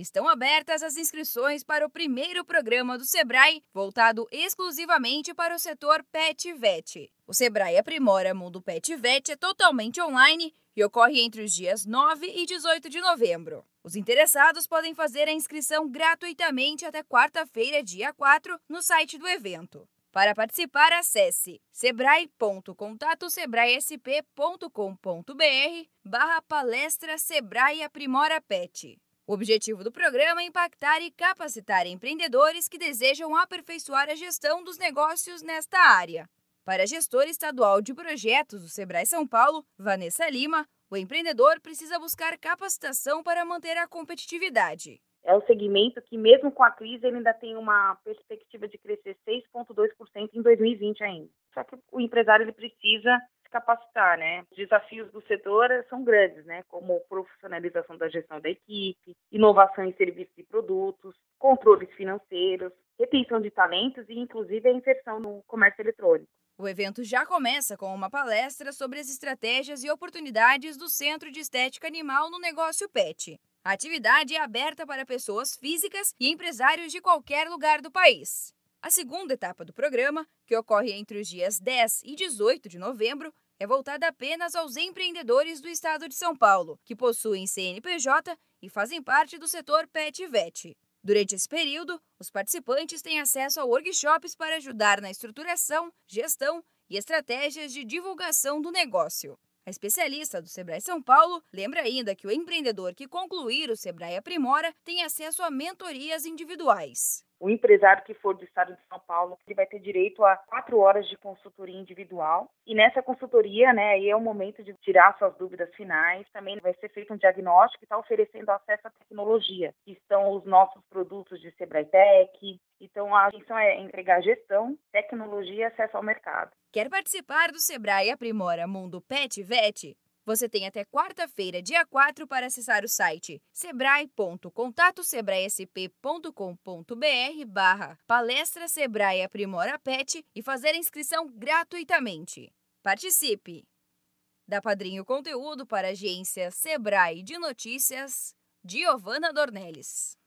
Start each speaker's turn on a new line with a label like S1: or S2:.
S1: Estão abertas as inscrições para o primeiro programa do Sebrae, voltado exclusivamente para o setor Pet Vet. O Sebrae Aprimora Mundo Pet Vet é totalmente online e ocorre entre os dias 9 e 18 de novembro. Os interessados podem fazer a inscrição gratuitamente até quarta-feira, dia 4, no site do evento. Para participar, acesse sebrae.contatosebraesp.com.br barra palestra Sebrae Aprimora Pet. O objetivo do programa é impactar e capacitar empreendedores que desejam aperfeiçoar a gestão dos negócios nesta área. Para a gestora estadual de projetos do Sebrae São Paulo, Vanessa Lima, o empreendedor precisa buscar capacitação para manter a competitividade.
S2: É o segmento que, mesmo com a crise, ele ainda tem uma perspectiva de crescer 6,2% em 2020 ainda. Só que o empresário ele precisa capacitar, né? Os desafios do setor são grandes, né? Como profissionalização da gestão da equipe, inovação em serviços e produtos, controles financeiros, retenção de talentos e, inclusive, a inserção no comércio eletrônico.
S1: O evento já começa com uma palestra sobre as estratégias e oportunidades do Centro de Estética Animal no negócio PET. A atividade é aberta para pessoas físicas e empresários de qualquer lugar do país. A segunda etapa do programa, que ocorre entre os dias 10 e 18 de novembro, é voltada apenas aos empreendedores do estado de São Paulo, que possuem CNPJ e fazem parte do setor PET VET. Durante esse período, os participantes têm acesso a workshops para ajudar na estruturação, gestão e estratégias de divulgação do negócio. A especialista do Sebrae São Paulo lembra ainda que o empreendedor que concluir o Sebrae Aprimora tem acesso a mentorias individuais.
S2: O empresário que for do estado de São Paulo, ele vai ter direito a quatro horas de consultoria individual. E nessa consultoria, né, aí é o momento de tirar suas dúvidas finais. Também vai ser feito um diagnóstico e está oferecendo acesso à tecnologia, que estão os nossos produtos de Sebrae Tech. Então, a intenção é entregar gestão, tecnologia e acesso ao mercado.
S1: Quer participar do Sebrae Aprimora Mundo Pet Vet? Você tem até quarta-feira, dia 4, para acessar o site sebrae.contatosebraesp.com.br barra palestra Sebrae Aprimora Pet e fazer a inscrição gratuitamente. Participe! Da Padrinho Conteúdo para a agência Sebrae de Notícias, Giovana Dornelles.